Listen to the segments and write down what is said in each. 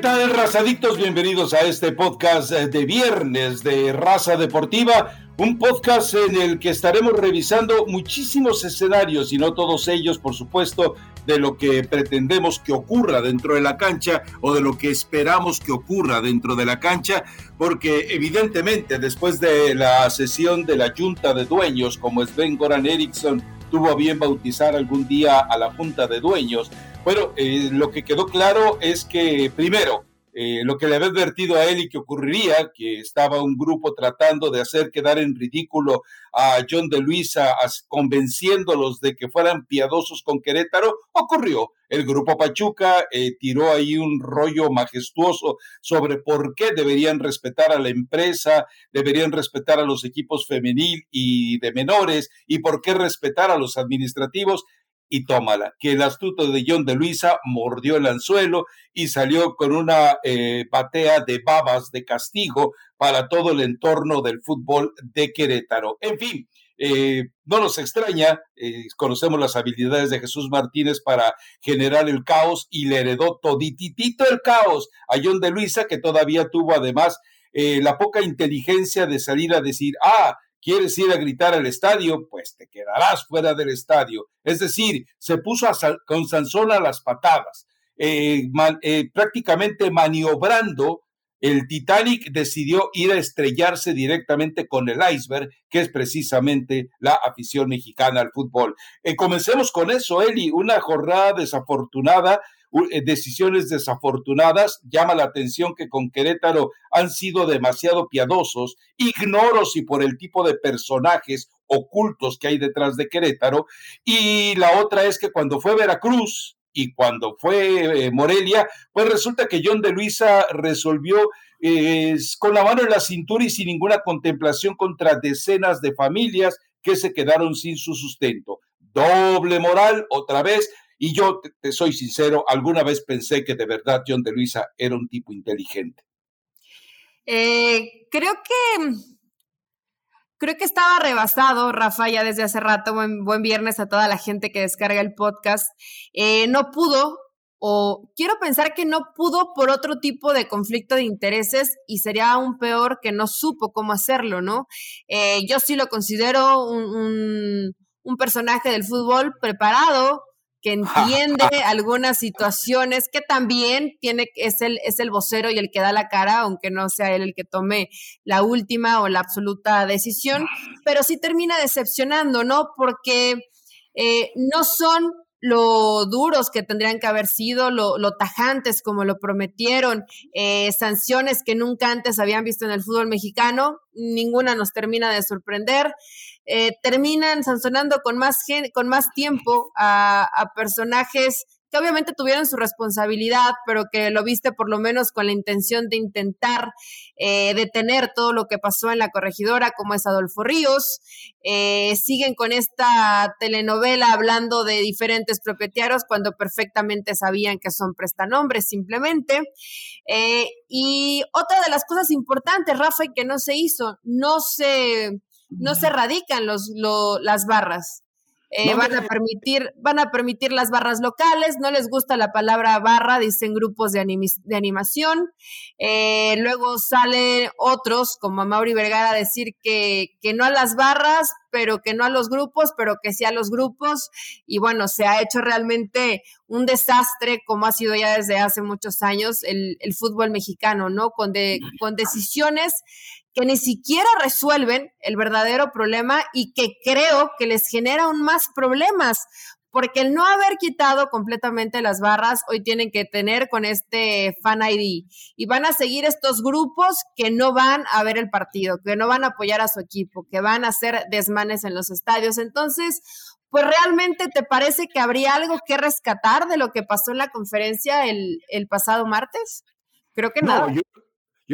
tal, razadictos? Bienvenidos a este podcast de viernes de Raza Deportiva, un podcast en el que estaremos revisando muchísimos escenarios y no todos ellos, por supuesto, de lo que pretendemos que ocurra dentro de la cancha o de lo que esperamos que ocurra dentro de la cancha, porque evidentemente después de la sesión de la Junta de Dueños, como Sven Goran Eriksson tuvo a bien bautizar algún día a la Junta de Dueños, bueno, eh, lo que quedó claro es que, primero, eh, lo que le había advertido a él y que ocurriría, que estaba un grupo tratando de hacer quedar en ridículo a John de Luisa, convenciéndolos de que fueran piadosos con Querétaro, ocurrió. El grupo Pachuca eh, tiró ahí un rollo majestuoso sobre por qué deberían respetar a la empresa, deberían respetar a los equipos femenil y de menores, y por qué respetar a los administrativos y tómala, que el astuto de John de Luisa mordió el anzuelo y salió con una eh, batea de babas de castigo para todo el entorno del fútbol de Querétaro. En fin, eh, no nos extraña, eh, conocemos las habilidades de Jesús Martínez para generar el caos y le heredó todititito el caos a John de Luisa, que todavía tuvo además la poca inteligencia de salir a decir, ah, ¿Quieres ir a gritar al estadio? Pues te quedarás fuera del estadio. Es decir, se puso con Sansón a las patadas, eh, eh, prácticamente maniobrando. El Titanic decidió ir a estrellarse directamente con el iceberg, que es precisamente la afición mexicana al fútbol. Eh, comencemos con eso, Eli, una jornada desafortunada decisiones desafortunadas. Llama la atención que con Querétaro han sido demasiado piadosos. Ignoro si por el tipo de personajes ocultos que hay detrás de Querétaro. Y la otra es que cuando fue Veracruz y cuando fue eh, Morelia, pues resulta que John de Luisa resolvió eh, con la mano en la cintura y sin ninguna contemplación contra decenas de familias que se quedaron sin su sustento. Doble moral, otra vez, y yo, te, soy sincero, alguna vez pensé que de verdad John de Luisa era un tipo inteligente. Eh, creo que creo que estaba rebasado, Rafa, ya desde hace rato. Buen, viernes a toda la gente que descarga el podcast. Eh, no pudo, o quiero pensar que no pudo por otro tipo de conflicto de intereses y sería aún peor que no supo cómo hacerlo, ¿no? Eh, yo sí lo considero un, un personaje del fútbol preparado, que entiende algunas situaciones, que también tiene, es el, es el vocero y el que da la cara, aunque no sea él el que tome la última o la absoluta decisión, pero sí termina decepcionando, ¿no? Porque eh, no son lo duros que tendrían que haber sido, lo, tajantes como lo prometieron, eh, sanciones que nunca antes habían visto en el fútbol mexicano, ninguna nos termina de sorprender. Eh, terminan sancionando con más, con más tiempo a, personajes que obviamente tuvieron su responsabilidad, pero que lo viste por lo menos con la intención de intentar eh, detener todo lo que pasó en la corregidora, como es Adolfo Ríos. Eh, siguen con esta telenovela hablando de diferentes propietarios cuando perfectamente sabían que son prestanombres simplemente. Y otra de las cosas importantes, Rafa, que no se hizo, no se, no se radican los, las barras. Eh, van a permitir, van a permitir las barras locales, no les gusta la palabra barra, dicen grupos de, de animación. Eh, luego salen otros, como Mauri Vergara, a decir que, que no a las barras, pero que no a los grupos, pero que sí a los grupos. Y bueno, se ha hecho realmente un desastre, como ha sido ya desde hace muchos años el, el fútbol mexicano, ¿no? Con, de, con decisiones que ni siquiera resuelven el verdadero problema y que creo que les genera aún más problemas, porque el no haber quitado completamente las barras, hoy tienen que tener con este Fan ID y van a seguir estos grupos que no van a ver el partido, que no van a apoyar a su equipo, que van a hacer desmanes en los estadios. Entonces, pues realmente te parece que habría algo que rescatar de lo que pasó en la conferencia el, pasado martes? Creo que no. Yo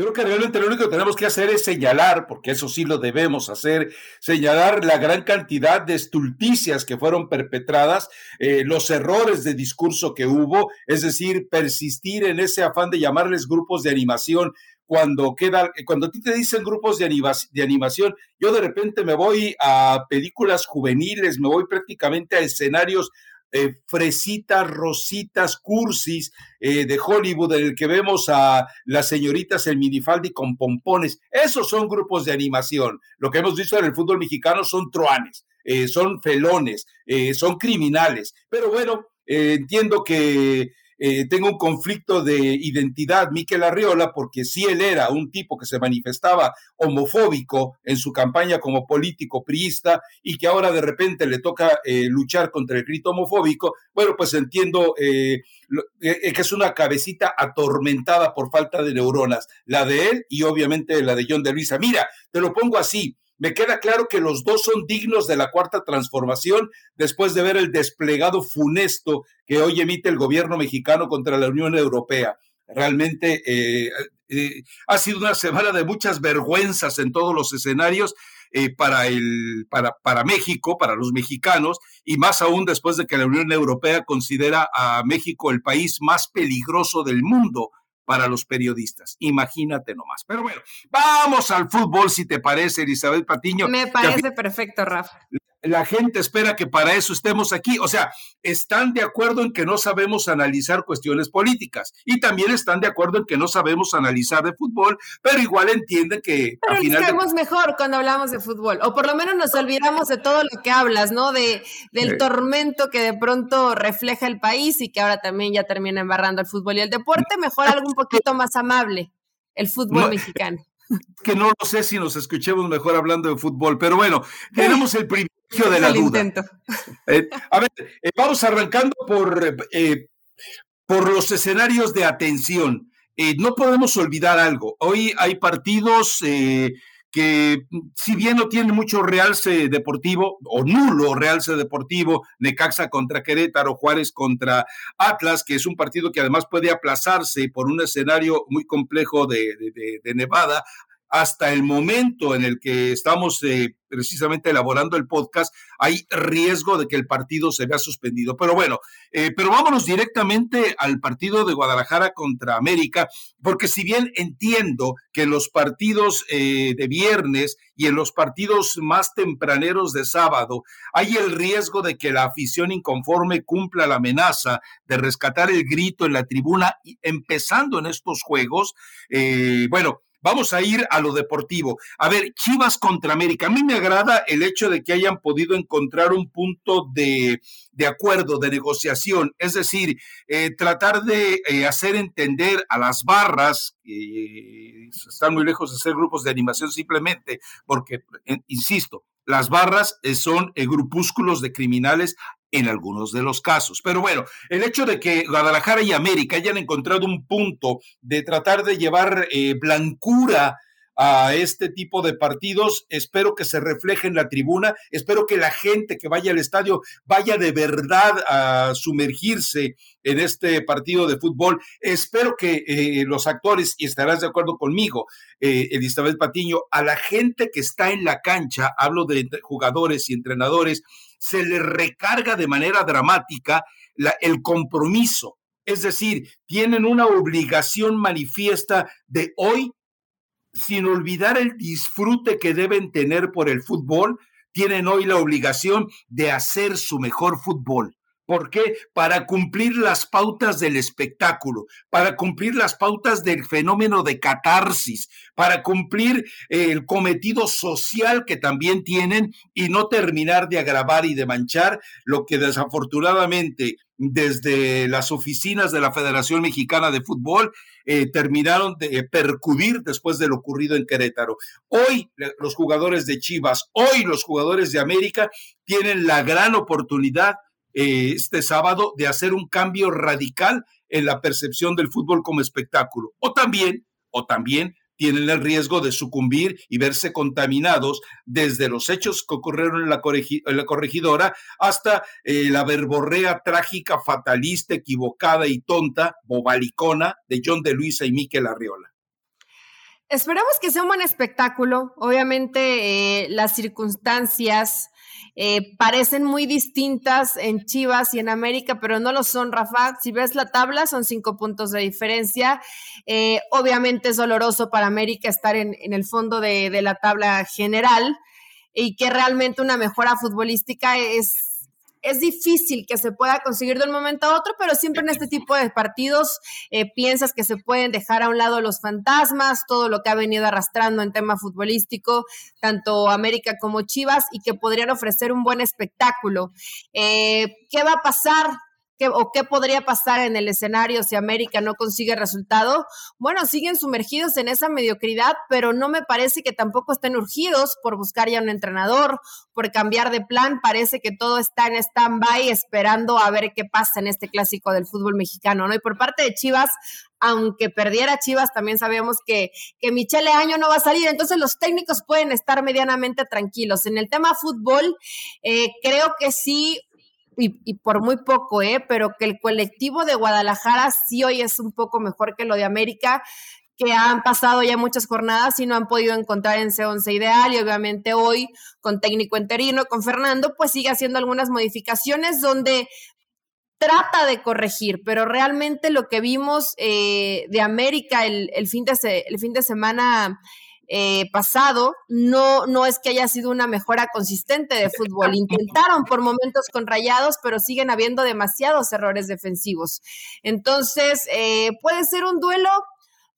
creo que realmente lo único que tenemos que hacer es señalar, porque eso sí lo debemos hacer, señalar la gran cantidad de estulticias que fueron perpetradas, eh, los errores de discurso que hubo, es decir, persistir en ese afán de llamarles grupos de animación cuando queda, cuando a ti te dicen grupos de, de animación, yo de repente me voy a películas juveniles, me voy prácticamente a escenarios eh, fresitas, rositas, cursis eh, de Hollywood, en el que vemos a las señoritas en minifaldi con pompones. Esos son grupos de animación. Lo que hemos visto en el fútbol mexicano son truanes, eh, son felones, son criminales. Pero bueno, entiendo que eh, tengo un conflicto de identidad, Miquel Arriola, porque si él era un tipo que se manifestaba homofóbico en su campaña como político priista y que ahora de repente le toca eh, luchar contra el grito homofóbico, bueno, pues entiendo eh, que es una cabecita atormentada por falta de neuronas, la de él y obviamente la de John de Luisa. Mira, te lo pongo así, me queda claro que los dos son dignos de la cuarta transformación después de ver el desplegado funesto que hoy emite el gobierno mexicano contra la Unión Europea. Realmente eh, eh, ha sido una semana de muchas vergüenzas en todos los escenarios eh, para, el, para, para México, para los mexicanos, y más aún después de que la Unión Europea considera a México el país más peligroso del mundo para los periodistas. Imagínate nomás. Pero bueno, vamos al fútbol, si te parece, Elizabeth Patiño. Me parece perfecto, Rafa la gente espera que para eso estemos aquí. O sea, están de acuerdo en que no sabemos analizar cuestiones políticas y también están de acuerdo en que no sabemos analizar de fútbol, pero igual entienden que... Pero al mejor cuando hablamos de fútbol, o por lo menos nos olvidamos de todo lo que hablas, ¿no? De, del tormento que de pronto refleja el país y que ahora también ya termina embarrando el fútbol y el deporte, mejor algo un poquito más amable, el fútbol mexicano que no lo sé si nos escuchemos mejor hablando de fútbol, pero bueno, tenemos el primer de la duda. Eh, a ver, eh, vamos arrancando por, eh, por los escenarios de atención. no podemos olvidar algo. Hoy hay partidos que, si bien no tienen mucho realce deportivo o nulo realce deportivo, Necaxa contra Querétaro, Juárez contra Atlas, que es un partido que además puede aplazarse por un escenario muy complejo de, de Nevada, hasta el momento en el que estamos eh, precisamente elaborando el podcast, hay riesgo de que el partido se vea suspendido. Pero bueno, eh, pero vámonos directamente al partido de Guadalajara contra América, porque si bien entiendo que en los partidos eh, de viernes y en los partidos más tempraneros de sábado hay el riesgo de que la afición inconforme cumpla la amenaza de rescatar el grito en la tribuna, empezando en estos juegos, bueno, Vamos a ir a lo deportivo. A ver, Chivas contra América. A mí me agrada el hecho de que hayan podido encontrar un punto de, acuerdo, de negociación. Es decir, eh, tratar de eh, hacer entender a las barras, que están muy lejos de ser grupos de animación simplemente, porque, eh, insisto, las barras son grupúsculos de criminales en algunos de los casos. Pero bueno, el hecho de que Guadalajara y América hayan encontrado un punto de tratar de llevar eh, blancura a este tipo de partidos. Espero que se refleje en la tribuna. Espero que la gente que vaya al estadio vaya de verdad a sumergirse en este partido de fútbol. Espero que eh, los actores, y estarás de acuerdo conmigo, eh, Elizabeth Patiño, a la gente que está en la cancha, hablo de jugadores y entrenadores, se le recarga de manera dramática el compromiso. Es decir, tienen una obligación manifiesta de hoy sin olvidar el disfrute que deben tener por el fútbol, tienen hoy la obligación de hacer su mejor fútbol. ¿Por qué? Para cumplir las pautas del espectáculo, para cumplir las pautas del fenómeno de catarsis, para cumplir eh, el cometido social que también tienen y no terminar de agravar y de manchar lo que desafortunadamente desde las oficinas de la Federación Mexicana de Fútbol eh, terminaron de percudir después de lo ocurrido en Querétaro. Hoy los jugadores de Chivas, hoy los jugadores de América tienen la gran oportunidad eh, este sábado de hacer un cambio radical en la percepción del fútbol como espectáculo. O también, o también tienen el riesgo de sucumbir y verse contaminados desde los hechos que ocurrieron en la, corregidora hasta eh, la verborrea trágica, fatalista, equivocada y tonta, bobalicona de John de Luisa y Miquel Arriola. Esperamos que sea un buen espectáculo. Obviamente eh, las circunstancias eh, parecen muy distintas en Chivas y en América, pero no lo son, Rafa. Si ves la tabla, son cinco puntos de diferencia. Eh, obviamente es doloroso para América estar en, el fondo de, la tabla general y que realmente una mejora futbolística es es difícil que se pueda conseguir de un momento a otro, pero siempre en este tipo de partidos eh, piensas que se pueden dejar a un lado los fantasmas, todo lo que ha venido arrastrando en tema futbolístico, tanto América como Chivas, y que podrían ofrecer un buen espectáculo. Eh, ¿Qué va a pasar? ¿Qué, o qué podría pasar en el escenario si América no consigue resultado. Bueno, siguen sumergidos en esa mediocridad, pero no me parece que tampoco estén urgidos por buscar ya un entrenador, por cambiar de plan. Parece que todo está en stand-by esperando a ver qué pasa en este clásico del fútbol mexicano, ¿no? Y por parte de Chivas, aunque perdiera Chivas, también sabemos que, que Michele Año no va a salir, entonces los técnicos pueden estar medianamente tranquilos. En el tema fútbol, eh, creo que sí y, por muy poco, ¿eh? pero que el colectivo de Guadalajara sí hoy es un poco mejor que lo de América, que han pasado ya muchas jornadas y no han podido encontrar en C11 ideal y obviamente hoy con técnico interino, con Fernando, pues sigue haciendo algunas modificaciones donde trata de corregir, pero realmente lo que vimos eh, de América el, fin de el fin de semana eh, pasado, no, no es que haya sido una mejora consistente de fútbol. Intentaron por momentos con rayados, pero siguen habiendo demasiados errores defensivos. Entonces, eh, puede ser un duelo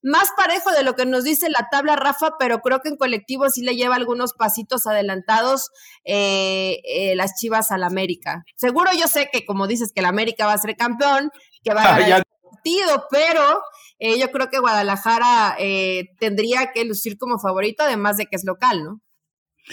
más parejo de lo que nos dice la tabla Rafa, pero creo que en colectivo sí le lleva algunos pasitos adelantados eh, las Chivas al América. Seguro yo sé que como dices que el América va a ser campeón, que va a ah, ganar el partido, pero eh, yo creo que Guadalajara eh, tendría que lucir como favorito, además de que es local, ¿no?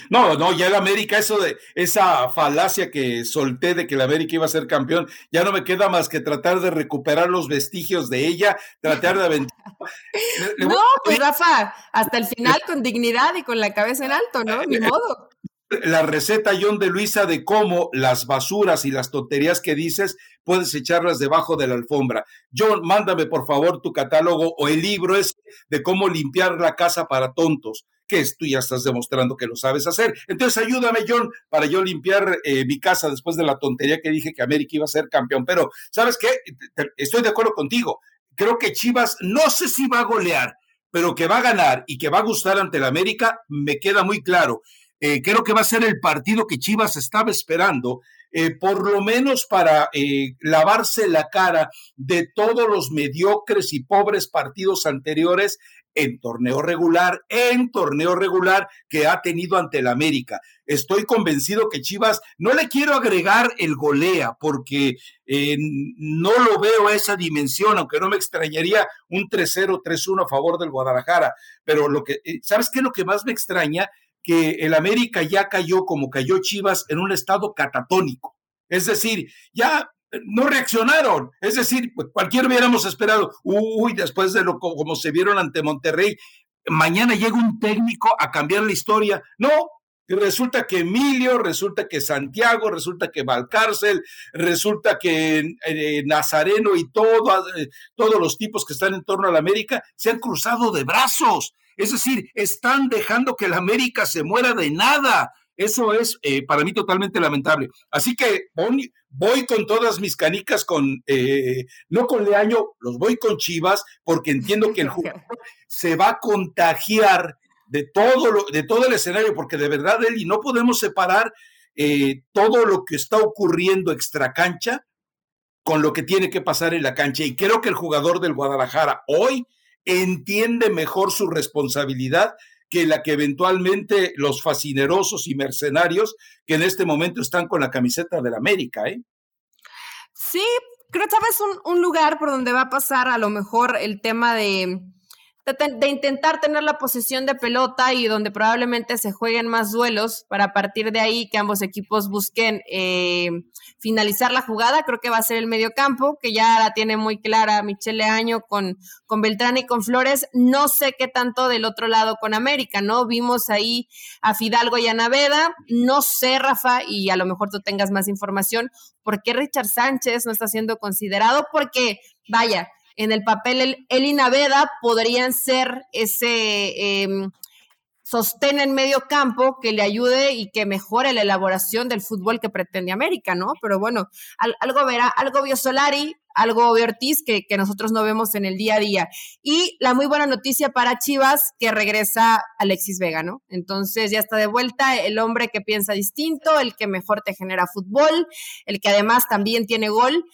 No, no, ya el América, eso de esa falacia que solté de que el América iba a ser campeón, ya no me queda más que tratar de recuperar los vestigios de ella, tratar de aventar. no, pues Rafa, hasta el final con dignidad y con la cabeza en alto, ¿no? Ni modo la receta, John de Luisa, de cómo las basuras y las tonterías que dices puedes echarlas debajo de la alfombra. John, mándame por favor tu catálogo o el libro es de cómo limpiar la casa para tontos, que es, tú ya estás demostrando que lo sabes hacer. Entonces ayúdame, John, para yo limpiar eh, mi casa después de la tontería que dije que América iba a ser campeón. Pero, ¿sabes qué? Estoy de acuerdo contigo. Creo que Chivas, no sé si va a golear, pero que va a ganar y que va a gustar ante la América, me queda muy claro. Eh, creo que va a ser el partido que Chivas estaba esperando, eh, por lo menos para eh, lavarse la cara de todos los mediocres y pobres partidos anteriores en torneo regular, en torneo regular que ha tenido ante el América. Estoy convencido que Chivas, no le quiero agregar el golea, porque no lo veo a esa dimensión, aunque no me extrañaría un 3-0, 3-1 a favor del Guadalajara. Pero lo que, ¿sabes qué lo que más me extraña? Que el América ya cayó como cayó Chivas en un estado catatónico. Es decir, ya no reaccionaron. Es decir, pues, cualquiera hubiéramos esperado, uy, después de lo como se vieron ante Monterrey, mañana llega un técnico a cambiar la historia. No, resulta que Emilio, resulta que Santiago, resulta que Valcárcel, resulta que eh, Nazareno y todo, eh, todos los tipos que están en torno a la América se han cruzado de brazos es decir, están dejando que la América se muera de nada. Eso es eh, para mí totalmente lamentable. Así que voy, con todas mis canicas, con eh, no con Leaño, los voy con Chivas, porque entiendo que el jugador se va a contagiar de todo, lo, de todo el escenario, porque de verdad, Eli, no podemos separar eh, todo lo que está ocurriendo extra cancha con lo que tiene que pasar en la cancha. Y creo que el jugador del Guadalajara hoy entiende mejor su responsabilidad que la que eventualmente los fascinerosos y mercenarios que en este momento están con la camiseta del América, ¿eh? Sí, creo que sabes un, un lugar por donde va a pasar a lo mejor el tema de, de, intentar tener la posesión de pelota y donde probablemente se jueguen más duelos para partir de ahí que ambos equipos busquen eh, finalizar la jugada. Creo que va a ser el medio campo, que ya la tiene muy clara Michele Año con, con Beltrán y con Flores. No sé qué tanto del otro lado con América, ¿no? Vimos ahí a Fidalgo y a Naveda. No sé, Rafa, y a lo mejor tú tengas más información, por qué Richard Sánchez no está siendo considerado, porque, vaya, en el papel él, y Naveda podrían ser ese eh, sostén en medio campo que le ayude y que mejore la elaboración del fútbol que pretende América, ¿no? Pero bueno, algo verá, algo vio Solari, algo de Ortiz que, que nosotros no vemos en el día a día. Y la muy buena noticia para Chivas, que regresa Alexis Vega, ¿no? Entonces ya está de vuelta el hombre que piensa distinto, el que mejor te genera fútbol, el que además también tiene gol.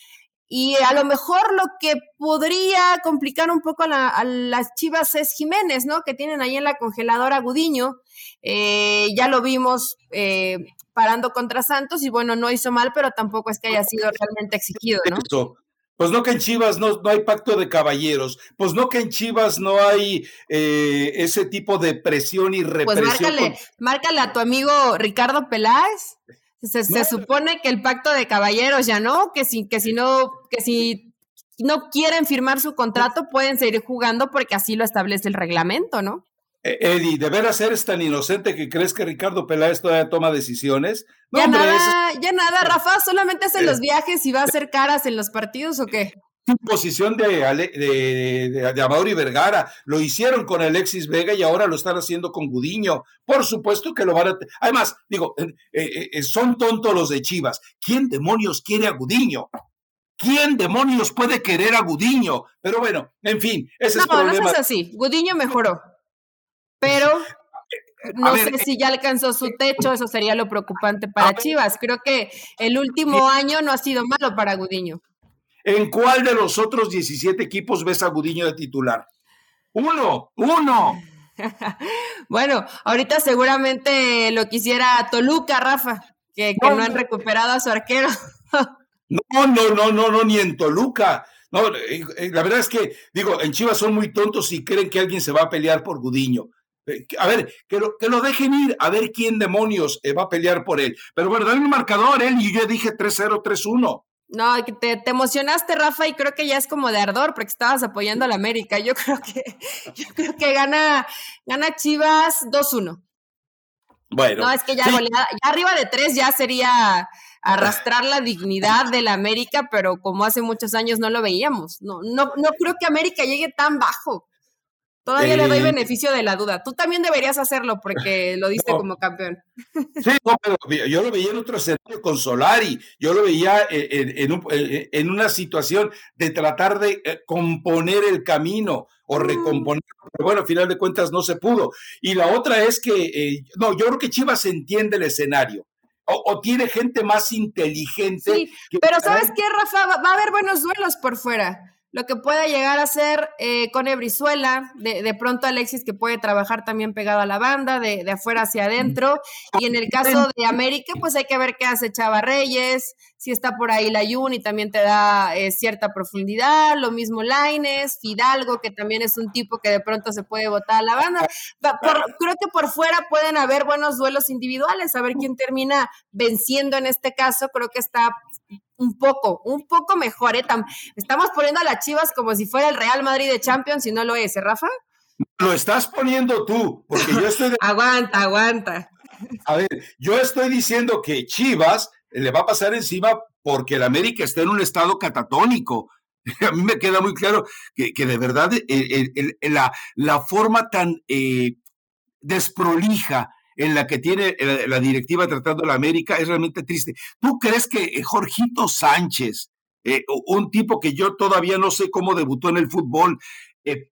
Y a lo mejor lo que podría complicar un poco a, las Chivas es Jiménez, ¿no? Que tienen ahí en la congeladora Gudiño. Eh, ya lo vimos eh, parando contra Santos y bueno, no hizo mal, pero tampoco es que haya sido realmente exigido, ¿no? Pues no que en Chivas no, no, hay pacto de caballeros, pues no que en Chivas no hay eh, ese tipo de presión y pues represión. Pues márcale, márcale a tu amigo Ricardo Peláez. Se, supone que el pacto de caballeros ya no, que si, que si no, que si no quieren firmar su contrato pueden seguir jugando porque así lo establece el reglamento, ¿no? Eh, Eddie, ¿de veras eres tan inocente que crees que Ricardo Peláez todavía toma decisiones? ya nada, ya nada, Rafa, solamente hace los viajes y va a hacer caras en los partidos o qué? Posición de, de, de, Vergara. Lo hicieron con Alexis Vega y ahora lo están haciendo con Gudiño. Por supuesto que lo van a. Además, digo, eh, eh, eh, son tontos los de Chivas. ¿Quién demonios quiere a Gudiño? ¿Quién demonios puede querer a Gudiño? Pero bueno, en fin, ese es el problema. No, es así. Gudiño mejoró. Pero no sé si ya alcanzó su techo, eso sería lo preocupante para Chivas. Creo que el último año no ha sido malo para Gudiño. ¿En cuál de los otros 17 equipos ves a Gudiño de titular? Uno, uno. bueno, ahorita seguramente lo quisiera Toluca, Rafa, que, no, han recuperado a su arquero. no, no, no, no, no, ni en Toluca. No, eh, eh, la verdad es que, digo, en Chivas son muy tontos y creen que alguien se va a pelear por Gudiño. Eh, a ver, que lo, que lo dejen ir, a ver quién demonios va a pelear por él. Pero bueno, dale un marcador, él, y yo dije 3-0, 3-1. No, te, te, emocionaste, Rafa, y creo que ya es como de ardor porque estabas apoyando a la América. Yo creo que, yo creo que gana, gana Chivas 2-1. Bueno. No, es que ya, ya arriba de tres ya sería arrastrar la dignidad de la América, pero como hace muchos años no lo veíamos. No, no, no creo que América llegue tan bajo. Todavía le doy eh, beneficio de la duda. Tú también deberías hacerlo porque lo diste como campeón. Sí, pero yo lo veía en otro escenario con Solari. Yo lo veía en, una situación de tratar de eh, componer el camino o mm. recomponer. Pero bueno, al final de cuentas no se pudo. Y la otra es que, eh, no, yo creo que Chivas entiende el escenario. O, tiene gente más inteligente. Sí, pero ¿sabes qué, Rafa? Va a haber buenos duelos por fuera lo que pueda llegar a ser eh, con Ebrizuela, de, de, pronto Alexis que puede trabajar también pegado a la banda, de, de, afuera hacia adentro, y en el caso de América, pues hay que ver qué hace Chava Reyes, si está por ahí la y también te da eh, cierta profundidad, lo mismo Laines, Fidalgo, que también es un tipo que de pronto se puede botar a la banda. creo que por fuera pueden haber buenos duelos individuales, a ver quién termina venciendo en este caso, creo que está un poco, un poco mejor. ¿eh? Estamos poniendo a las Chivas como si fuera el Real Madrid de Champions y no lo es, ¿eh, Rafa? Lo estás poniendo tú, porque yo estoy... aguanta, aguanta. A ver, yo estoy diciendo que Chivas le va a pasar encima porque el América está en un estado catatónico. A mí me queda muy claro que, de verdad la, la, forma tan eh, desprolija en la que tiene eh, la, directiva tratando a la América es realmente triste. ¿Tú crees que eh, Jorgito Sánchez, eh, un tipo que yo todavía no sé cómo debutó en el fútbol,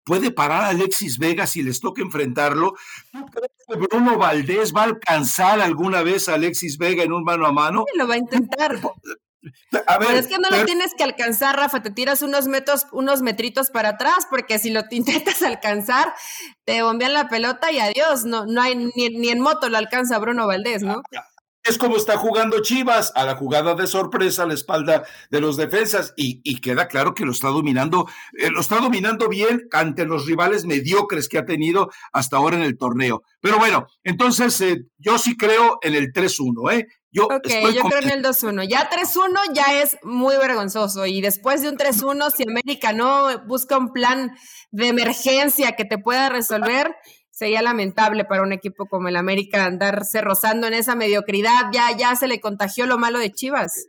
puede parar a Alexis Vega si les toca enfrentarlo? ¿Tú crees que Bruno Valdés va a alcanzar alguna vez a Alexis Vega en un mano a mano? Lo va a intentar. Pero es que no lo tienes que alcanzar, Rafa, te tiras unos metros, unos metritos para atrás, porque si lo intentas alcanzar, te bombean la pelota y adiós, no, no hay ni, en moto lo alcanza Bruno Valdés, ¿no? Es como está jugando Chivas, a la jugada de sorpresa a la espalda de los defensas, y, queda claro que lo está dominando, eh, lo está dominando bien ante los rivales mediocres que ha tenido hasta ahora en el torneo. Pero bueno, entonces eh, yo sí creo en el 3-1, ¿eh? Yo, ok, yo creo en el 2-1. Ya 3-1 ya es muy vergonzoso. Y después de un 3-1, si América no busca un plan de emergencia que te pueda resolver, sería lamentable para un equipo como el América andarse rozando en esa mediocridad. Ya, ya se le contagió lo malo de Chivas.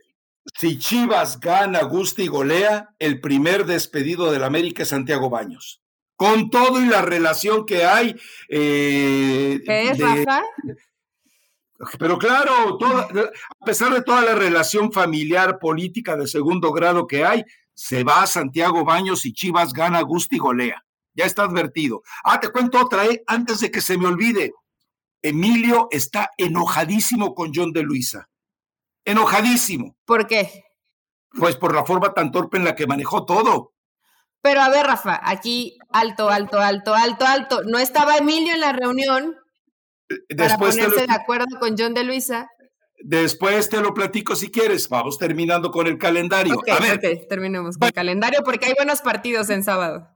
Si Chivas gana, gusta y golea, el primer despedido del América es Santiago Baños. Con todo y la relación que hay. Eh, ¿Qué es, Rafa? Pero claro, a pesar de toda la relación familiar, política de segundo grado que hay, se va a Santiago Baños y Chivas gana Gusti golea. Ya está advertido. Ah, te cuento otra, ¿eh? Antes de que se me olvide. Emilio está enojadísimo con John de Luisa. Enojadísimo. ¿Por qué? Pues por la forma tan torpe en la que manejó todo. Pero a ver, Rafa, aquí alto, alto, alto, alto, alto. No estaba Emilio en la reunión eh, Después para ponerse de acuerdo con John de Luisa. Después te lo platico si quieres. Vamos terminando con el calendario. a ver. terminemos con el calendario porque hay buenos partidos en sábado.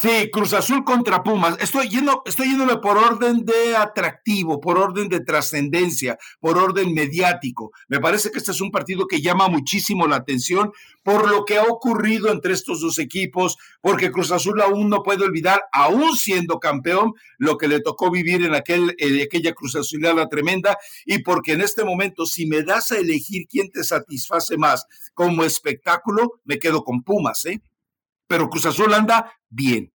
Sí, Cruz Azul contra Pumas. Estoy yendo, estoy yéndome por orden de atractivo, por orden de trascendencia, por orden mediático. Me parece que este es un partido que llama muchísimo la atención por lo que ha ocurrido entre estos dos equipos, porque Cruz Azul aún no puede olvidar, aún siendo campeón, lo que le tocó vivir en aquel, en aquella Cruz Azulada tremenda, y porque en este momento, si me das a elegir quién te satisface más como espectáculo, me quedo con Pumas, ¿eh? Pero Cruz Azul anda bien.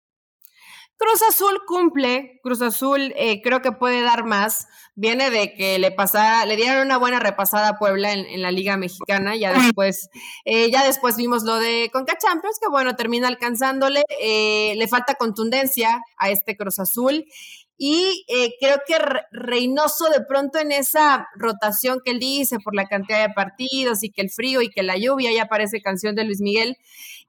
Cruz Azul cumple, Cruz Azul eh, creo que puede dar más. Viene de que le pasara, le dieron una buena repasada a Puebla en, la Liga Mexicana. Ya después, eh, ya después vimos lo de Conca Champions, que bueno, termina alcanzándole. Eh, le falta contundencia a este Cruz Azul. Y creo que Reynoso de pronto en esa rotación que él dice por la cantidad de partidos y que el frío y que la lluvia, ya parece canción de Luis Miguel,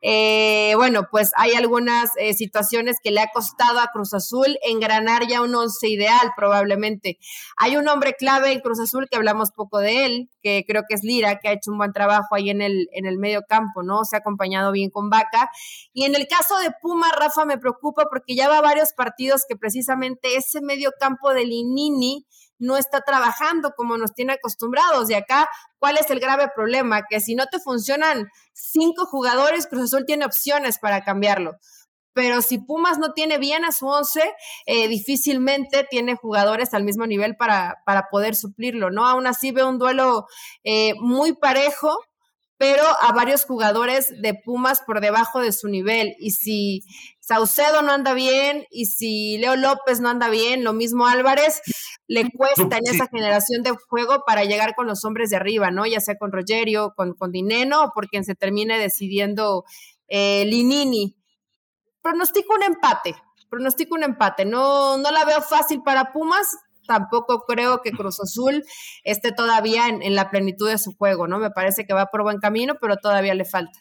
eh, bueno, pues hay algunas eh, situaciones que le ha costado a Cruz Azul engranar ya un once ideal probablemente. Hay un hombre clave en Cruz Azul que hablamos poco de él, que creo que es Lira, que ha hecho un buen trabajo ahí en el, en el medio campo, ¿no? Se ha acompañado bien con Vaca. Y en el caso de Puma, Rafa, me preocupa porque ya va varios partidos que precisamente ese medio campo de Linini no está trabajando como nos tiene acostumbrados. Y acá, ¿cuál es el grave problema? Que si no te funcionan cinco jugadores, Cruz Azul tiene opciones para cambiarlo. Pero si Pumas no tiene bien a su once, eh, difícilmente tiene jugadores al mismo nivel para, para poder suplirlo, ¿no? Aún así veo un duelo eh, muy parejo, pero a varios jugadores de Pumas por debajo de su nivel. Y si Saucedo no anda bien y si Leo López no anda bien, lo mismo Álvarez, le cuesta en esa generación de juego para llegar con los hombres de arriba, ¿no? Ya sea con Rogerio, con, con Dineno o por quien se termine decidiendo eh, Linini. Pronostico un empate, pronostico un empate. No, no la veo fácil para Pumas, tampoco creo que Cruz Azul esté todavía en la plenitud de su juego, ¿no? Me parece que va por buen camino, pero todavía le falta.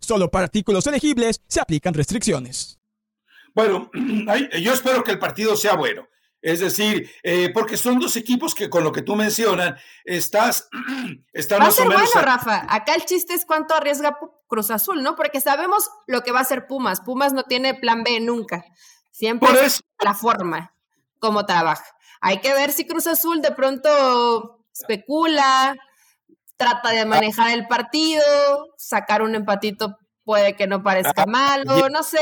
Solo para artículos elegibles se aplican restricciones. Bueno, yo espero que el partido sea bueno. Es decir, eh, porque son dos equipos que con lo que tú mencionas, estás, están va a ser bueno, Rafa. Acá el chiste es cuánto arriesga Cruz Azul, ¿no? Porque sabemos lo que va a hacer Pumas. Pumas no tiene plan B nunca. Siempre es la forma como trabaja. Hay que ver si Cruz Azul de pronto especula, trata de manejar el partido, sacar un empatito puede que no parezca ah, malo, no sé.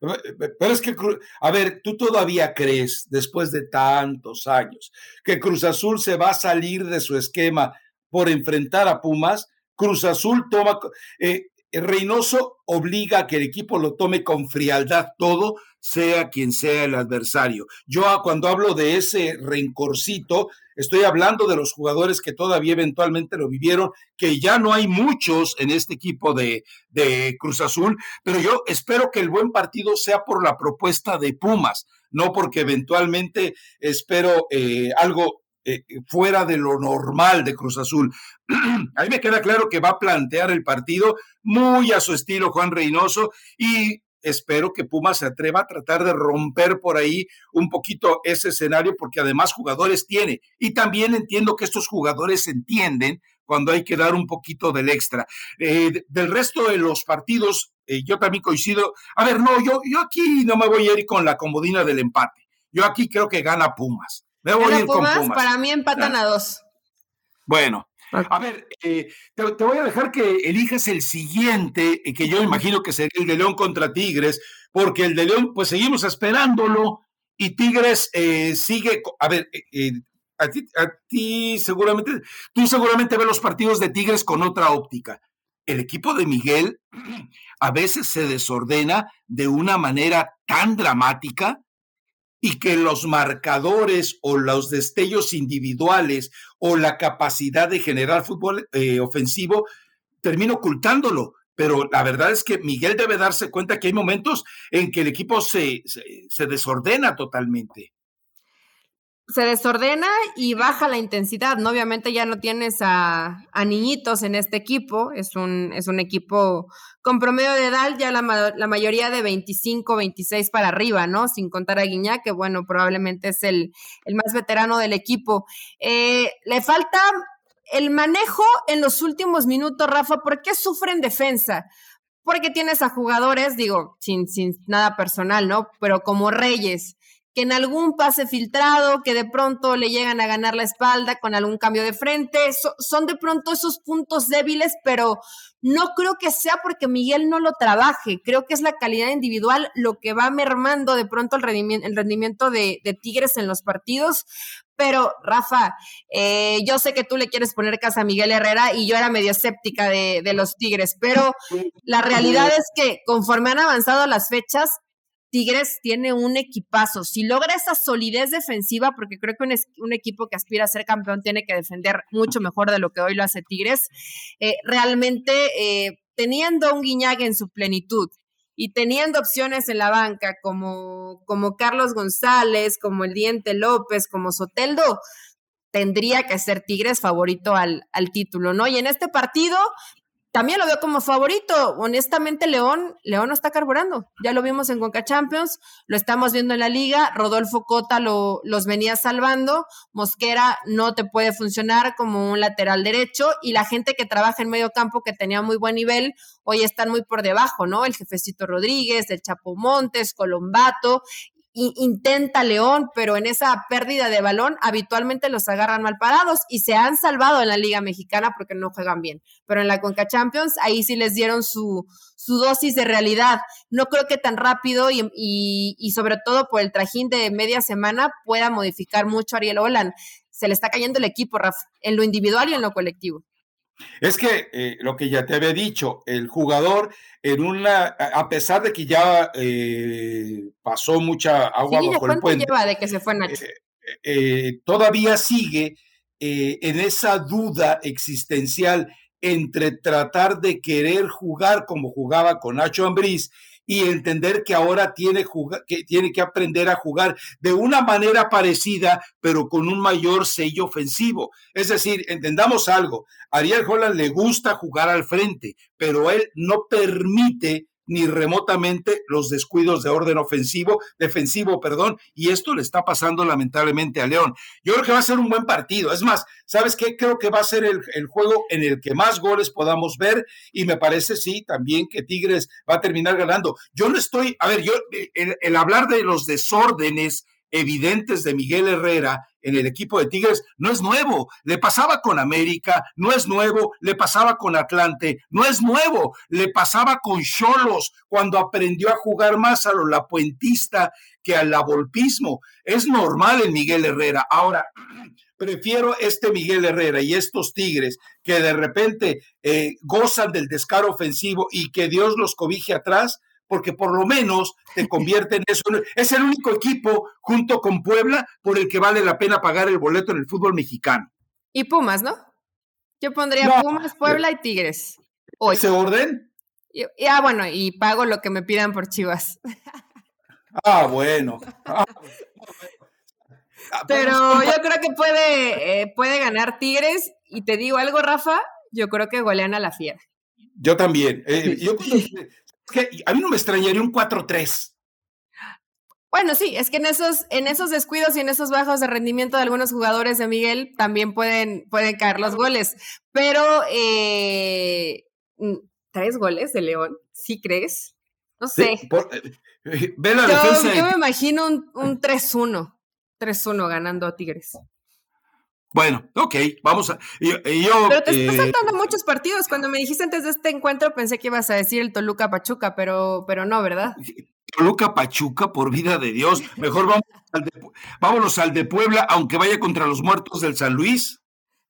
Pero es que, a ver, tú todavía crees, después de tantos años, que Cruz Azul se va a salir de su esquema por enfrentar a Pumas. Cruz Azul toma, eh, Reynoso obliga a que el equipo lo tome con frialdad todo, sea quien sea el adversario. Yo ah, cuando hablo de ese rencorcito, estoy hablando de los jugadores que todavía eventualmente lo vivieron, que ya no hay muchos en este equipo de, de Cruz Azul, pero yo espero que el buen partido sea por la propuesta de Pumas, no porque eventualmente espero eh, algo eh, fuera de lo normal de Cruz Azul. a mí me queda claro que va a plantear el partido muy a su estilo Juan Reynoso y espero que Pumas se atreva a tratar de romper por ahí un poquito ese escenario, porque además jugadores tiene. Y también entiendo que estos jugadores entienden cuando hay que dar un poquito del extra. Eh, del resto de los partidos, eh, yo también coincido. A ver, no, yo, yo aquí no me voy a ir con la comodina del empate. Yo aquí creo que gana Pumas. Me voy a ir con Pumas. Para mí empatan a dos. Bueno, a ver, eh, te, voy a dejar que elijas el siguiente, que yo imagino que sería el de León contra Tigres, porque el de León, pues seguimos esperándolo y Tigres sigue, a ver, a ti, seguramente, tú seguramente ves los partidos de Tigres con otra óptica. El equipo de Miguel a veces se desordena de una manera tan dramática y que los marcadores o los destellos individuales o la capacidad de generar fútbol eh, ofensivo termina ocultándolo. Pero la verdad es que Miguel debe darse cuenta que hay momentos en que el equipo se, se desordena totalmente se desordena y baja la intensidad, ¿no? Obviamente ya no tienes a, niñitos en este equipo, es un, es un equipo con promedio de edad ya la, la, mayoría de 25, 26 para arriba, ¿no? Sin contar a Guiñá, que bueno, probablemente es el, el más veterano del equipo. Eh, le falta el manejo en los últimos minutos, Rafa, ¿por qué sufre en defensa? Porque tienes a jugadores, digo, sin, sin nada personal, ¿no? Pero como Reyes, que en algún pase filtrado, que de pronto le llegan a ganar la espalda con algún cambio de frente, son de pronto esos puntos débiles, pero no creo que sea porque Miguel no lo trabaje, creo que es la calidad individual lo que va mermando de pronto el rendimiento, el rendimiento de, Tigres en los partidos, pero Rafa, eh, yo sé que tú le quieres poner casa a Miguel Herrera y yo era medio escéptica de, de, los Tigres, pero la realidad es que conforme han avanzado las fechas, Tigres tiene un equipazo. Si logra esa solidez defensiva, porque creo que un, equipo que aspira a ser campeón tiene que defender mucho mejor de lo que hoy lo hace Tigres, eh, realmente eh, teniendo un Guiñague en su plenitud y teniendo opciones en la banca como, como Carlos González, como el Diente López, como Soteldo, tendría que ser Tigres favorito al, al título, ¿no? Y en este partido, también lo veo como favorito. Honestamente, León, León no está carburando. Ya lo vimos en Conca Champions, lo estamos viendo en la liga. Rodolfo Cota lo, los venía salvando. Mosquera no te puede funcionar como un lateral derecho. Y la gente que trabaja en medio campo, que tenía muy buen nivel, hoy están muy por debajo, ¿no? El jefecito Rodríguez, el Chapo Montes, Colombato intenta León, pero en esa pérdida de balón habitualmente los agarran mal parados y se han salvado en la Liga Mexicana porque no juegan bien. Pero en la Conca Champions ahí sí les dieron su, su dosis de realidad. No creo que tan rápido y, sobre todo por el trajín de media semana pueda modificar mucho Ariel Olan. Se le está cayendo el equipo, Rafa, en lo individual y en lo colectivo. Es que eh, lo que ya te había dicho, el jugador en una, a pesar de que ya eh, pasó mucha agua bajo el puente, lleva de que se fue Nacho? Eh, todavía sigue en esa duda existencial entre tratar de querer jugar como jugaba con Nacho Ambriz y entender que ahora tiene, que tiene que aprender a jugar de una manera parecida, pero con un mayor sello ofensivo. Es decir, entendamos algo, Ariel Holland le gusta jugar al frente, pero él no permite ni remotamente los descuidos de orden ofensivo, defensivo, perdón, y esto le está pasando lamentablemente a León. Yo creo que va a ser un buen partido. Es más, ¿sabes qué? Creo que va a ser el, juego en el que más goles podamos ver y me parece, sí, también que Tigres va a terminar ganando. Yo no estoy, a ver, yo, el hablar de los desórdenes evidentes de Miguel Herrera en el equipo de Tigres no es nuevo. Le pasaba con América, no es nuevo. Le pasaba con Atlante, no es nuevo. Le pasaba con Cholos cuando aprendió a jugar más a lo lapuentista que al lavolpismo. Es normal en Miguel Herrera. Ahora, prefiero este Miguel Herrera y estos Tigres que de repente eh, gozan del descaro ofensivo y que Dios los cobije atrás porque por lo menos te convierte en eso. Es el único equipo junto con Puebla por el que vale la pena pagar el boleto en el fútbol mexicano. Y Pumas, ¿no? Yo pondría Pumas, Puebla y Tigres. ¿Ese orden? Y, ah, bueno, y pago lo que me pidan por Chivas. Ah, bueno. Ah, Pero yo creo que puede, eh, puede ganar Tigres. Y te digo algo, Rafa, yo creo que golean a la fiera. Yo también. Eh, yo que a mí no me extrañaría un 4-3. Bueno, sí, es que en esos, en esos descuidos y en esos bajos de rendimiento de algunos jugadores de Miguel también pueden, pueden caer los goles. Pero eh, tres goles de León, ¿sí crees? No sé. Eh, eh, ve la defensa. Yo me imagino un, un 3-1, 3-1 ganando a Tigres. Bueno, ok, vamos a. Yo, pero te estás saltando muchos partidos. Cuando me dijiste antes de este encuentro pensé que ibas a decir el Toluca Pachuca, pero, pero no, ¿verdad? Toluca Pachuca, por vida de Dios. Mejor vamos al de, vámonos al de Puebla, aunque vaya contra los muertos del San Luis.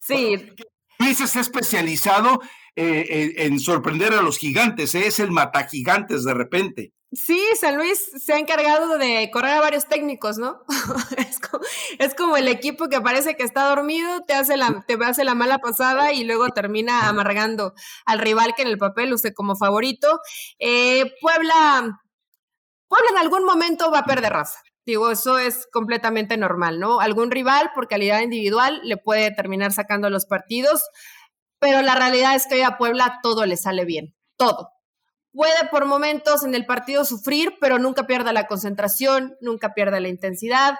Sí. Luis está especializado eh, en, sorprender a los gigantes, ¿eh? es el mata gigantes de repente. Sí, San Luis se ha encargado de correr a varios técnicos, ¿no? es, como, el equipo que parece que está dormido, te hace, la, te hace la mala pasada y luego termina amargando al rival que en el papel luce como favorito. Eh, Puebla Puebla en algún momento va a perder raza. Digo, eso es completamente normal, ¿no? Algún rival por calidad individual le puede terminar sacando los partidos, pero la realidad es que hoy a Puebla todo le sale bien, todo puede por momentos en el partido sufrir, pero nunca pierda la concentración, nunca pierda la intensidad.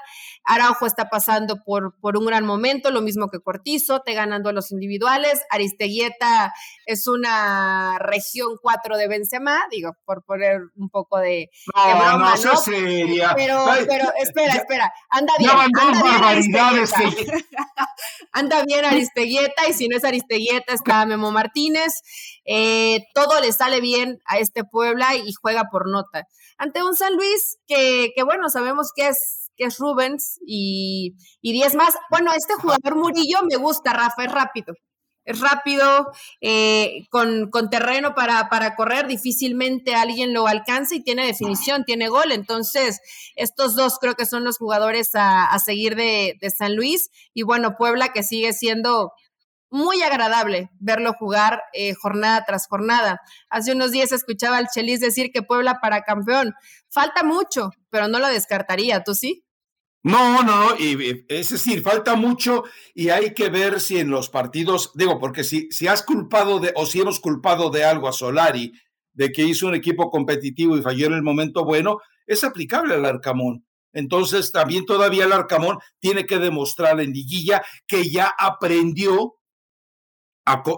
Araujo está pasando por, por un gran momento, lo mismo que Cortizo, te ganando a los individuales. Aristeguieta es una región 4 de Benzema, digo, por poner un poco de, no, no, ¿no? seria. Pero, pero, espera, espera, anda bien. anda bien, anda bien Aristeguieta, y si no es Aristeguieta, está Memo Martínez. Eh, todo le sale bien a este Puebla y juega por nota. Ante un San Luis que, que bueno, sabemos que es, que es Rubens y, y 10 más. Bueno, este jugador Murillo me gusta, Rafa, es rápido. Es rápido, eh, con, con, terreno para, para correr, difícilmente alguien lo alcanza y tiene definición, tiene gol. Entonces, estos dos creo que son los jugadores a, a seguir de, de San Luis. Y bueno, Puebla que sigue siendo muy agradable verlo jugar eh, jornada tras jornada. Hace unos días escuchaba al Chelis decir que Puebla para campeón. Falta mucho, pero no lo descartaría, ¿tú sí? No, no, y, es decir, falta mucho y hay que ver si en los partidos, digo, porque si, si has culpado de, o si hemos culpado de algo a Solari, de que hizo un equipo competitivo y falló en el momento bueno, es aplicable al Arcamón. Entonces, también todavía el Arcamón tiene que demostrar en liguilla que ya aprendió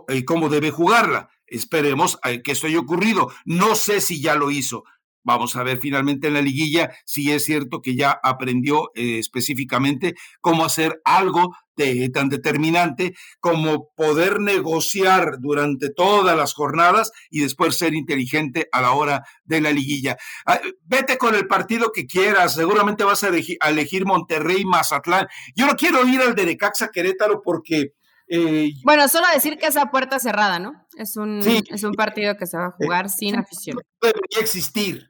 y cómo debe jugarla. Esperemos que esto haya ocurrido. No sé si ya lo hizo. Vamos a ver finalmente en la liguilla si es cierto que ya aprendió eh, específicamente cómo hacer algo de, tan determinante como poder negociar durante todas las jornadas y después ser inteligente a la hora de la liguilla. Ah, vete con el partido que quieras, seguramente vas a elegir, a elegir Monterrey, Mazatlán. Yo no quiero ir al de Necaxa Querétaro porque eh, bueno, solo decir que esa puerta cerrada, ¿no? Es un, es un partido que se va a jugar sin afición. Debería existir.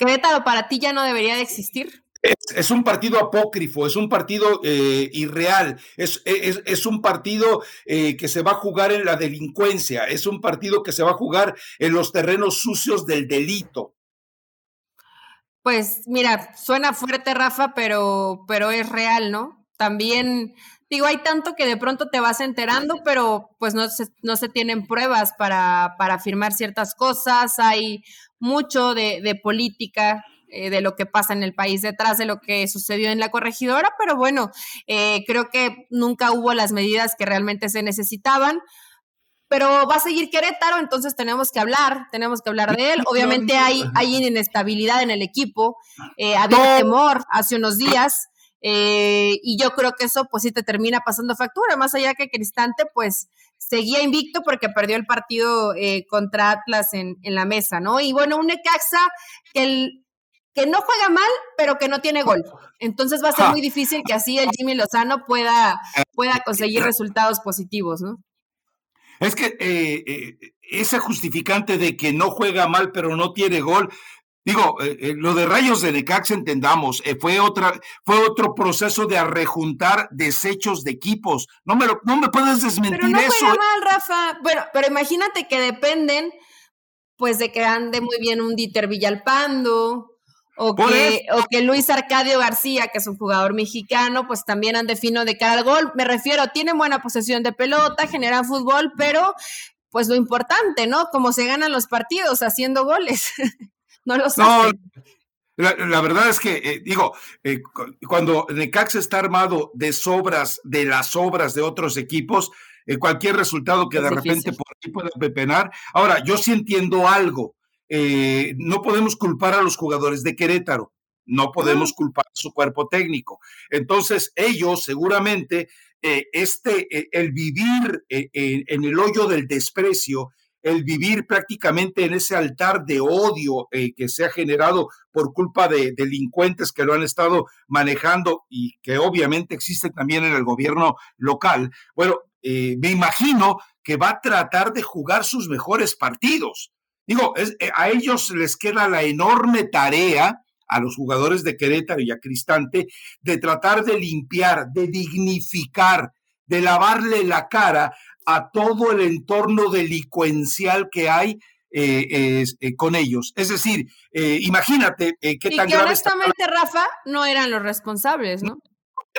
Querétaro para ti ya no debería de existir. Es, un partido apócrifo, es un partido eh, irreal, es, es, un partido eh, que se va a jugar en la delincuencia, es un partido que se va a jugar en los terrenos sucios del delito. Pues mira, suena fuerte, Rafa, pero, pero es real, ¿no? También digo, hay tanto que de pronto te vas enterando, pero pues no se, no se tienen pruebas para, para afirmar ciertas cosas, hay mucho de, de política eh, de lo que pasa en el país detrás de lo que sucedió en la corregidora, pero bueno, eh, creo que nunca hubo las medidas que realmente se necesitaban. Pero va a seguir Querétaro, entonces tenemos que hablar, tenemos que hablar de él. Obviamente hay, hay inestabilidad en el equipo, eh, había temor hace unos días, eh, y yo creo que eso pues sí te termina pasando factura, más allá que Cristante pues seguía invicto porque perdió el partido eh, contra Atlas en, en, la mesa, ¿no? Y bueno, un Necaxa que, el, que no juega mal, pero que no tiene gol. Entonces va a ser muy difícil que así el Jimmy Lozano pueda, pueda conseguir resultados positivos, ¿no? Es que eh, ese justificante de que no juega mal, pero no tiene gol, Digo, eh, eh, lo de Rayos de Necaxa entendamos, eh, fue otra, fue otro proceso de arrejuntar desechos de equipos. No me no me puedes desmentir pero no eso. Juega mal, Rafa. Bueno, pero imagínate que dependen, pues, de que ande muy bien un Dieter Villalpando. O que, o que Luis Arcadio García, que es un jugador mexicano, pues también ande fino de cara al gol. Me refiero, tienen buena posesión de pelota, generan fútbol, pero pues lo importante, ¿no? Cómo se ganan los partidos haciendo goles. no lo saben. La, verdad es que, eh, digo, eh, cuando Necaxa está armado de sobras, de las obras de otros equipos, eh, cualquier resultado que de repente por ahí pueda pepenar. Ahora, yo sí entiendo algo. no podemos culpar a los jugadores de Querétaro, no podemos culpar a su cuerpo técnico. Entonces, ellos seguramente, este, el vivir en el hoyo del desprecio, el vivir prácticamente en ese altar de odio eh, que se ha generado por culpa de delincuentes que lo han estado manejando y que obviamente existe también en el gobierno local. Bueno, eh, me imagino que va a tratar de jugar sus mejores partidos. Digo, eh, a ellos les queda la enorme tarea a los jugadores de Querétaro y a Cristante de tratar de limpiar, de dignificar, de lavarle la cara a todo el entorno delincuencial que hay eh, eh, con ellos. Es decir, eh, imagínate qué tan y que honestamente, Rafa, no eran los responsables, ¿no?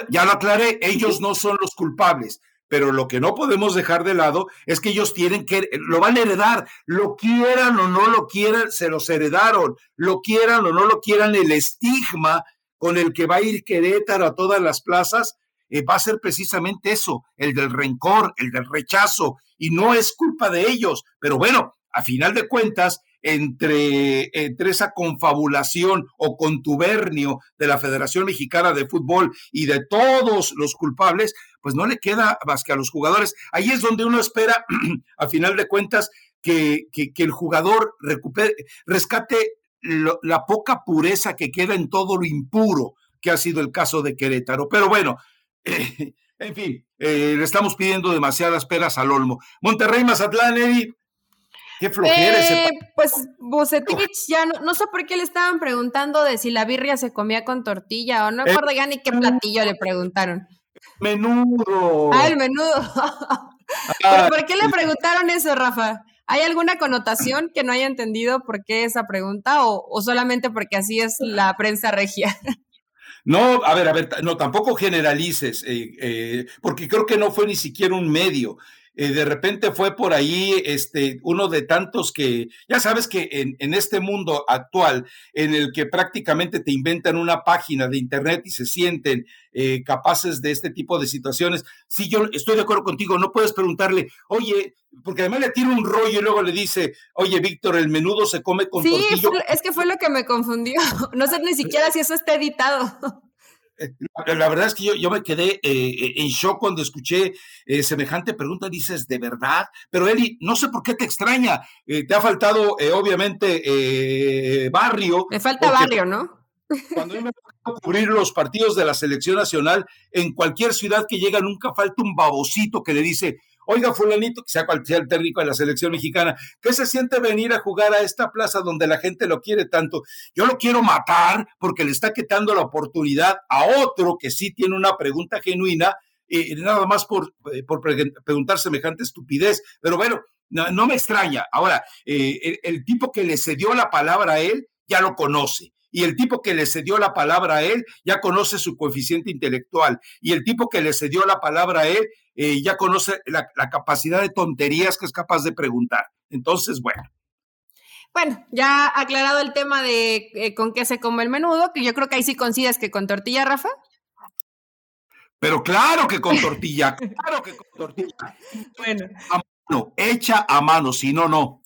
Ya lo aclaré, ellos no son los culpables, pero lo que no podemos dejar de lado es que ellos tienen que, lo van a heredar, lo quieran o no lo quieran, se los heredaron, lo quieran o no lo quieran, el estigma con el que va a ir Querétaro a todas las plazas eh, va a ser precisamente eso, el del rencor, el del rechazo, y no es culpa de ellos, pero bueno, a final de cuentas, entre, entre, esa confabulación o contubernio de la Federación Mexicana de Fútbol y de todos los culpables, pues no le queda más que a los jugadores. Ahí es donde uno espera, a final de cuentas, que, que, el jugador recupere, rescate la poca pureza que queda en todo lo impuro que ha sido el caso de Querétaro. Pero bueno, en fin, eh, le estamos pidiendo demasiadas peras al olmo. Monterrey, Mazatlán, Eddie. Qué flojera ese. Eh, pues Bucetich ya no, sé por qué le estaban preguntando de si la birria se comía con tortilla o no me acuerdo ya ni qué platillo le preguntaron. Menudo. Ah, el menudo. Ah, ¿Por qué le preguntaron eso, Rafa? ¿Hay alguna connotación que no haya entendido por qué esa pregunta o, o solamente porque así es la prensa regia? No, a ver, a ver, no, tampoco generalices, eh, eh, porque creo que no fue ni siquiera un medio. Eh, de repente fue por ahí este, uno de tantos que, ya sabes que en, en, este mundo actual, en el que prácticamente te inventan una página de internet y se sienten eh, capaces de este tipo de situaciones, si yo estoy de acuerdo contigo, no puedes preguntarle, oye, porque además le tira un rollo y luego le dice, oye, Víctor, el menudo se come con sí, es que fue lo que me confundió. No sé ni siquiera si eso está editado. La verdad es que yo, yo me quedé eh, en shock cuando escuché eh, semejante pregunta. Dices, ¿de verdad? Pero Eli, no sé por qué te extraña. Eh, te ha faltado, obviamente, barrio. Me falta barrio, ¿no? Cuando yo me cubrir los partidos de la selección nacional, en cualquier ciudad que llega nunca falta un babocito que le dice, Oiga, fulanito, que sea cual sea el técnico de la selección mexicana, ¿qué se siente venir a jugar a esta plaza donde la gente lo quiere tanto? Yo lo quiero matar porque le está quitando la oportunidad a otro que sí tiene una pregunta genuina, y nada más por, eh, por preguntar semejante estupidez. Pero bueno, no, me extraña. Ahora, eh, el tipo que le cedió la palabra a él ya lo conoce y el tipo que le cedió la palabra a él ya conoce su coeficiente intelectual y el tipo que le cedió la palabra a él eh, ya conoce la, capacidad de tonterías que es capaz de preguntar. Entonces, bueno. Bueno, ya aclarado el tema de eh, con qué se come el menudo, que yo creo que ahí sí coincides que con tortilla, Rafa. Pero claro que con tortilla, claro que con tortilla. Bueno. A mano, hecha a mano, si no, no.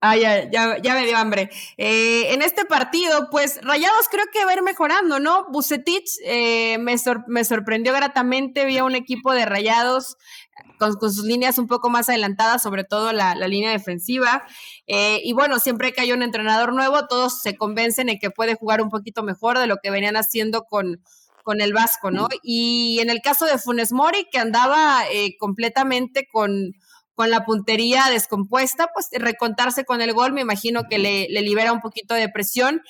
Ah, ya, ya, ya me dio hambre. Eh, en este partido, pues Rayados creo que va a ir mejorando, ¿no? Bucetich eh, me, sorprendió gratamente, vi a un equipo de Rayados con, sus líneas un poco más adelantadas, sobre todo la, línea defensiva. Eh, y bueno, siempre que hay un entrenador nuevo, todos se convencen en que puede jugar un poquito mejor de lo que venían haciendo con, con el Vasco, ¿no? Y en el caso de Funes Mori, que andaba completamente con con la puntería descompuesta, pues recontarse con el gol, me imagino que le, libera un poquito de presión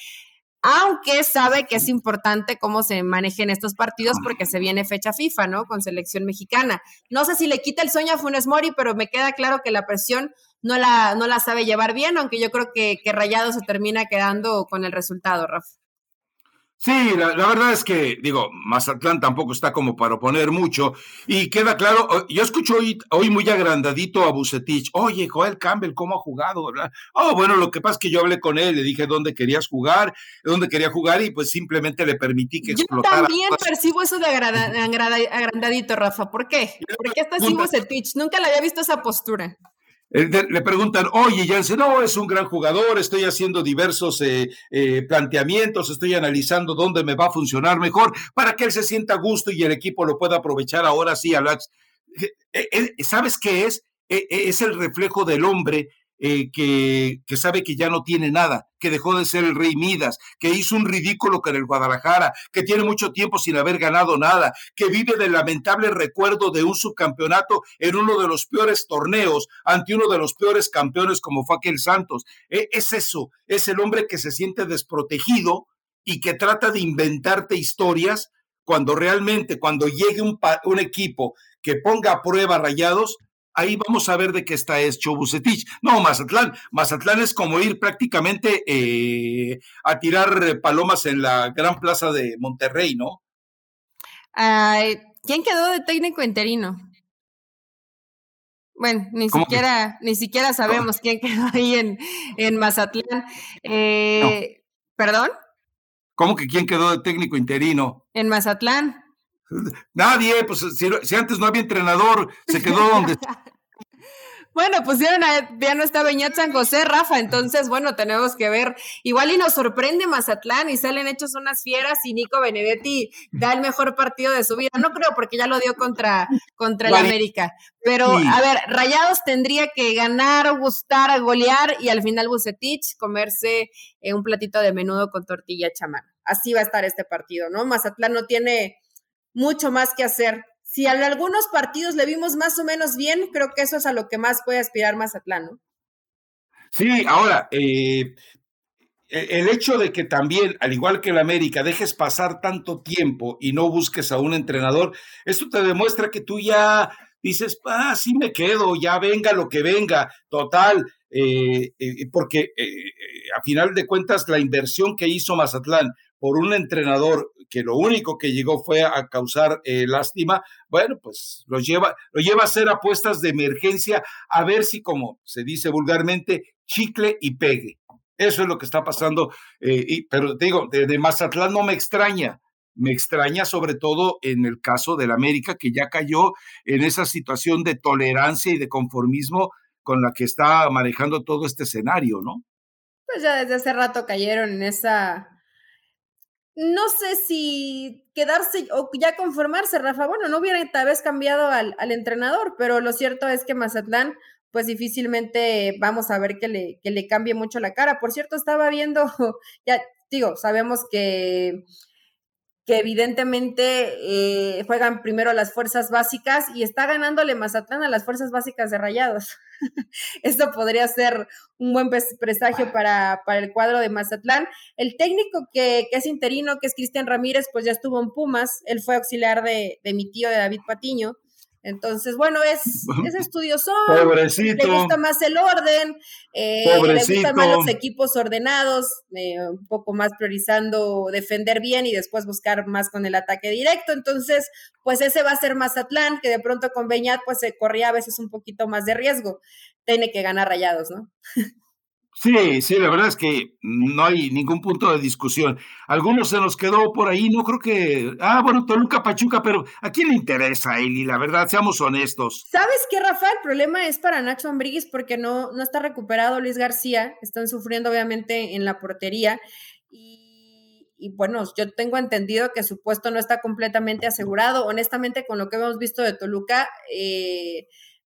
aunque sabe que es importante cómo se manejen estos partidos porque se viene fecha FIFA, ¿no? Con selección mexicana. No sé si le quita el sueño a Funes Mori, pero me queda claro que la presión no la, no la sabe llevar bien, aunque yo creo que, que Rayado se termina quedando con el resultado, Rafa. Sí, la, verdad es que, digo, Mazatlán tampoco está como para oponer mucho. Y queda claro, yo escucho hoy, hoy muy agrandadito a Bucetich. Oye, Joel Campbell, ¿cómo ha jugado? Oh, bueno, lo que pasa es que yo hablé con él, le dije dónde querías jugar, dónde quería jugar, y pues simplemente le permití que explotara. Yo también percibo eso de agrandadito, Rafa. ¿Por qué? ¿Por qué está así Bucetich? Nunca le había visto esa postura. Eh, le preguntan, oye, Jansen, no, es un gran jugador, estoy haciendo diversos eh, eh, planteamientos, estoy analizando dónde me va a funcionar mejor para que él se sienta a gusto y el equipo lo pueda aprovechar ahora sí. ¿Sabes qué es? Es el reflejo del hombre eh, que, que, sabe que ya no tiene nada, que dejó de ser el rey Midas, que hizo un ridículo con el Guadalajara, que tiene mucho tiempo sin haber ganado nada, que vive del lamentable recuerdo de un subcampeonato en uno de los peores torneos ante uno de los peores campeones como fue aquel Santos. E, es eso, es el hombre que se siente desprotegido y que trata de inventarte historias cuando realmente, cuando llegue un, un equipo que ponga a prueba rayados, ahí vamos a ver de qué está hecho Bucetich. No, Mazatlán. Mazatlán es como ir prácticamente eh, a tirar palomas en la gran plaza de Monterrey, ¿no? ¿Quién quedó de técnico interino? Bueno, ni siquiera, ni siquiera sabemos quién quedó ahí en, en Mazatlán. Eh, ¿Perdón? ¿Cómo que quién quedó de técnico interino? En Mazatlán. Nadie, pues si, antes no había entrenador, se quedó donde. bueno, pusieron a, ya no está Beñat San José, Rafa, entonces, bueno, tenemos que ver. Igual y nos sorprende Mazatlán y salen hechos unas fieras y Nico Benedetti da el mejor partido de su vida. No creo, porque ya lo dio contra, contra el América. Pero, a ver, Rayados tendría que ganar, gustar, golear y al final Bucetich comerse eh, un platito de menudo con tortilla chamán. Así va a estar este partido, ¿no? Mazatlán no tiene mucho más que hacer. Si en algunos partidos le vimos más o menos bien, creo que eso es a lo que más puede aspirar Mazatlán, ¿no? Sí, ahora, eh, e-, el hecho de que también, al igual que el América, dejes pasar tanto tiempo y no busques a un entrenador, esto te demuestra que tú ya dices, ah, sí me quedo, ya venga lo que venga, total, eh, eh, porque a final de cuentas la inversión que hizo Mazatlán por un entrenador que lo único que llegó fue a causar eh, lástima, bueno, pues lo lleva, lo lleva a hacer apuestas de emergencia a ver si, como se dice vulgarmente, chicle y pegue. Eso es lo que está pasando. Eh, pero te digo, de, Mazatlán no me extraña. Me extraña sobre todo en el caso del América, que ya cayó en esa situación de tolerancia y de conformismo con la que está manejando todo este escenario, ¿no? Pues ya desde hace rato cayeron en esa no sé si quedarse o ya conformarse, Rafa. Bueno, no hubiera tal vez cambiado al, entrenador, pero lo cierto es que Mazatlán, pues difícilmente vamos a ver que le, que le cambie mucho la cara. Por cierto, estaba viendo, ya digo, sabemos que que evidentemente eh, juegan primero las fuerzas básicas y está ganándole Mazatlán a las fuerzas básicas de Rayados. Esto podría ser un buen presagio para, para, el cuadro de Mazatlán. El técnico que, que es interino, que es Cristian Ramírez, pues ya estuvo en Pumas, él fue auxiliar de, de mi tío de David Patiño. Entonces, bueno, es, es estudioso, Pobrecito. le gusta más el orden, eh, le gustan más los equipos ordenados, eh, un poco más priorizando defender bien y después buscar más con el ataque directo. Entonces, pues ese va a ser Mazatlán, que de pronto con Beñat pues se corría a veces un poquito más de riesgo. Tiene que ganar rayados, ¿no? Sí, sí, la verdad es que no hay ningún punto de discusión. Algunos se nos quedó por ahí, no creo que. Ah, bueno, Toluca Pachuca, pero ¿a quién le interesa, Eli? La verdad, seamos honestos. ¿Sabes qué, Rafa? El problema es para Nacho Ambriguis porque no, no está recuperado Luis García. Están sufriendo, obviamente, en la portería. Y, y bueno, yo tengo entendido que su puesto no está completamente asegurado. Honestamente, con lo que hemos visto de Toluca, eh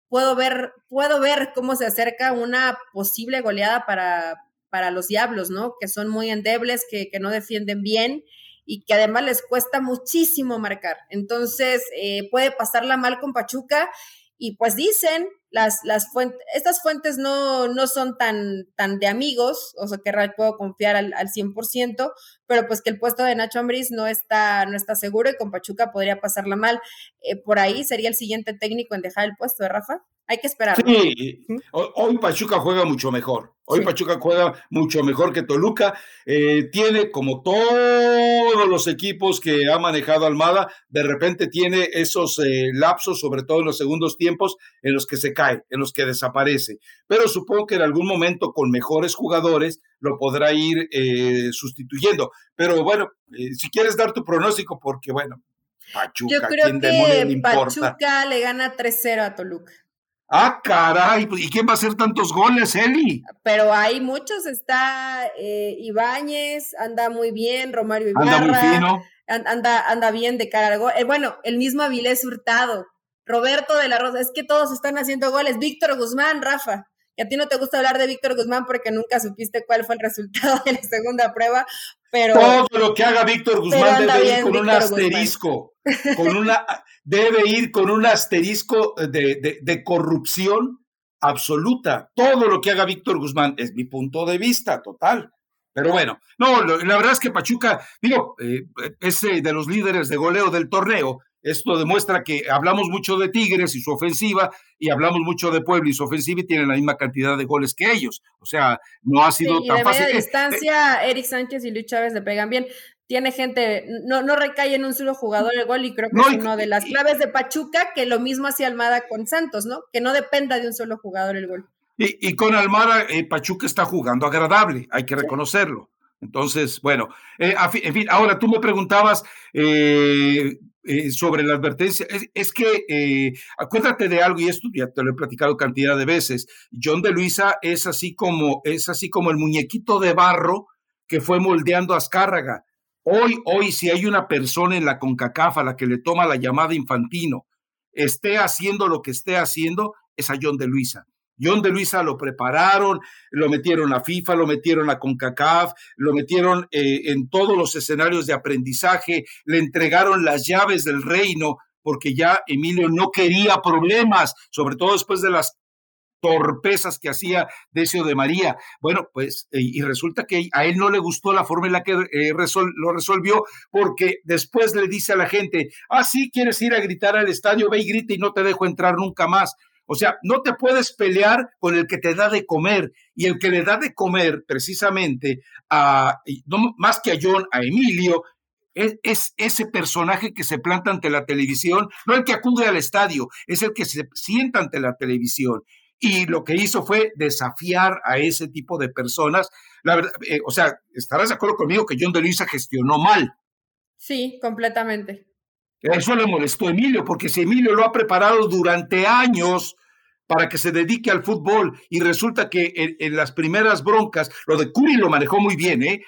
puedo ver, puedo ver cómo se acerca una posible goleada para, para los Diablos, ¿no? Que son muy endebles, que, que no defienden bien y que además les cuesta muchísimo marcar. Entonces, eh, puede pasarla mal con Pachuca y pues dicen, las, las fuentes, estas fuentes no, no son tan, tan de amigos, o sea que puedo confiar al, al 100%, pero pues que el puesto de Nacho Ambriz no está, no está seguro y con Pachuca podría pasarla mal. Eh, por ahí sería el siguiente técnico en dejar el puesto de Rafa. Hay que esperar. Sí, hoy Pachuca juega mucho mejor. Hoy Pachuca juega mucho mejor que Toluca. Eh, tiene, como todos los equipos que ha manejado Almada, de repente tiene esos eh, lapsos, sobre todo en los segundos tiempos, en los que se cae, en los que desaparece. Pero supongo que en algún momento con mejores jugadores lo podrá ir eh, sustituyendo. Pero bueno, si quieres dar tu pronóstico, porque bueno, Pachuca, Yo creo que Pachuca le gana 3-0 a Toluca. Ah, caray, pues, ¿y quién va a hacer tantos goles, Eli? Pero hay muchos, está eh, Ibáñez, anda muy bien, Romario Ibarra. Anda muy fino. Anda, anda bien de cara al gol. Eh, bueno, el mismo Avilés Hurtado, Roberto de la Rosa, es que todos están haciendo goles. Víctor Guzmán, Rafa, que a ti no te gusta hablar de Víctor Guzmán porque nunca supiste cuál fue el resultado de la segunda prueba, pero... Todo lo que haga Víctor Guzmán debe ir con un asterisco, con una, debe ir con un asterisco de, de, corrupción absoluta. Todo lo que haga Víctor Guzmán es mi punto de vista total. Pero bueno, no, la verdad es que Pachuca, digo, eh, es de los líderes de goleo del torneo, esto demuestra que hablamos mucho de Tigres y su ofensiva y hablamos mucho de Puebla y su ofensiva y tienen la misma cantidad de goles que ellos. O sea, no ha sido tan fácil. De distancia, Eric Sánchez y Luis Chávez le pegan bien. Tiene gente, no, no recae en un solo jugador el gol y creo que es una de las claves de Pachuca, que lo mismo hacía Almada con Santos, ¿no? Que no dependa de un solo jugador el gol. Y, con Almada, eh, Pachuca está jugando agradable, hay que reconocerlo. Entonces, bueno, eh, en fin, ahora tú me preguntabas eh, eh, sobre la advertencia. Es, que eh, acuérdate de algo, y esto ya te lo he platicado cantidad de veces. John de Luisa es así como, es así como el muñequito de barro que fue moldeando a Azcárraga. Hoy, hoy, si hay una persona en la CONCACAF a la que le toma la llamada infantino, esté haciendo lo que esté haciendo, es a John de Luisa. John de Luisa lo prepararon, lo metieron a FIFA, lo metieron a CONCACAF, lo metieron eh, en todos los escenarios de aprendizaje, le entregaron las llaves del reino, porque ya Emilio no quería problemas, sobre todo después de las torpezas que hacía Decio de María. Bueno, pues, eh, y resulta que a él no le gustó la forma en la que eh, lo resolvió, porque después le dice a la gente, ah, sí, quieres ir a gritar al estadio, ve y grita y no te dejo entrar nunca más. O sea, no te puedes pelear con el que te da de comer y el que le da de comer precisamente a, no más que a John, a Emilio, es, ese personaje que se planta ante la televisión, no el que acude al estadio, es el que se sienta ante la televisión. Y lo que hizo fue desafiar a ese tipo de personas. La verdad, eh, o sea, estarás de acuerdo conmigo que John de Luisa gestionó mal. Sí, completamente. Eso le molestó a Emilio, porque si Emilio lo ha preparado durante años para que se dedique al fútbol y resulta que en, las primeras broncas, lo de Curi lo manejó muy bien, ¿eh?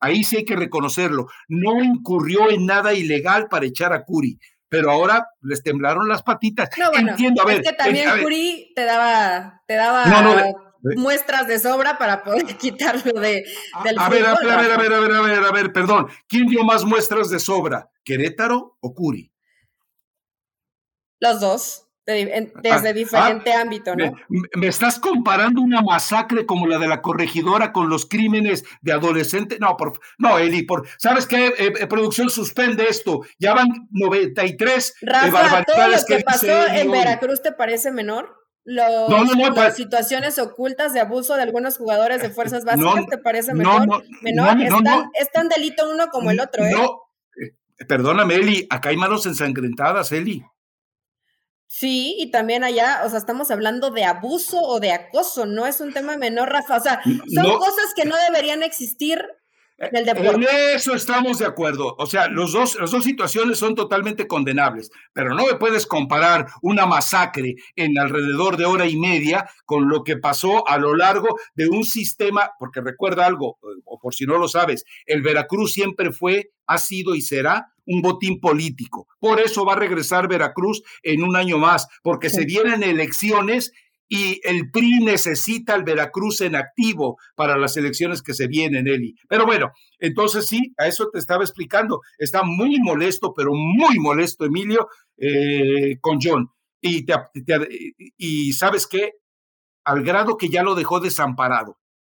ahí sí hay que reconocerlo, no incurrió en nada ilegal para echar a Curi, pero ahora les temblaron las patitas. No, bueno, Entiendo, a ver. Es que también Curi te daba, te daba muestras de sobra para poder quitarlo de, del a ver, a ver, a ver, a ver, a ver, a ver, a ver, perdón. ¿Quién dio más muestras de sobra? ¿Querétaro o Curi? Los dos desde ah, diferente ah, ámbito, ¿no? Me, estás comparando una masacre como la de la corregidora con los crímenes de adolescentes? No, por, no, Eli, por, ¿sabes qué? Eh, eh, producción suspende esto. Ya van 93 Rafa, ¿todo lo que, pasó en Veracruz te parece menor? Los, las situaciones ocultas de abuso de algunos jugadores de fuerzas básicas te parece menor. menor. es, tan, delito uno como el otro, ¿eh? No, eh, perdóname, Eli, acá hay manos ensangrentadas, Eli. Sí, y también allá, o sea, estamos hablando de abuso o de acoso, no es un tema menor, Rafa. O sea, son cosas que no deberían existir en el deporte. En eso estamos de acuerdo. O sea, los dos, las dos situaciones son totalmente condenables, pero no me puedes comparar una masacre en alrededor de hora y media con lo que pasó a lo largo de un sistema, porque recuerda algo, o por si no lo sabes, el Veracruz siempre fue, ha sido y será un botín político. Por eso va a regresar Veracruz en un año más, porque se vienen elecciones y el PRI necesita al Veracruz en activo para las elecciones que se vienen, Eli. Pero bueno, entonces sí, a eso te estaba explicando. Está muy molesto, pero muy molesto Emilio eh, con John. Y, y sabes qué, al grado que ya lo dejó desamparado.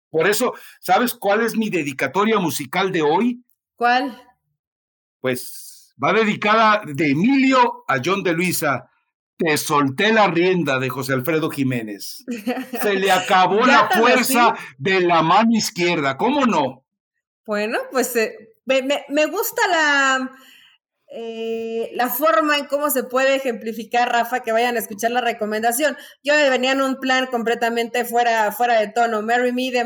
Por eso, ¿sabes cuál es mi dedicatoria musical de hoy? ¿Cuál? pues va dedicada de Emilio a John de Luisa. Te solté la rienda de José Alfredo Jiménez. Se le acabó la fuerza de la mano izquierda, ¿cómo no? Bueno, pues eh, me, gusta la, eh, la forma en cómo se puede ejemplificar, Rafa, que vayan a escuchar la recomendación. Yo venía en un plan completamente fuera, fuera de tono. Marry Me de,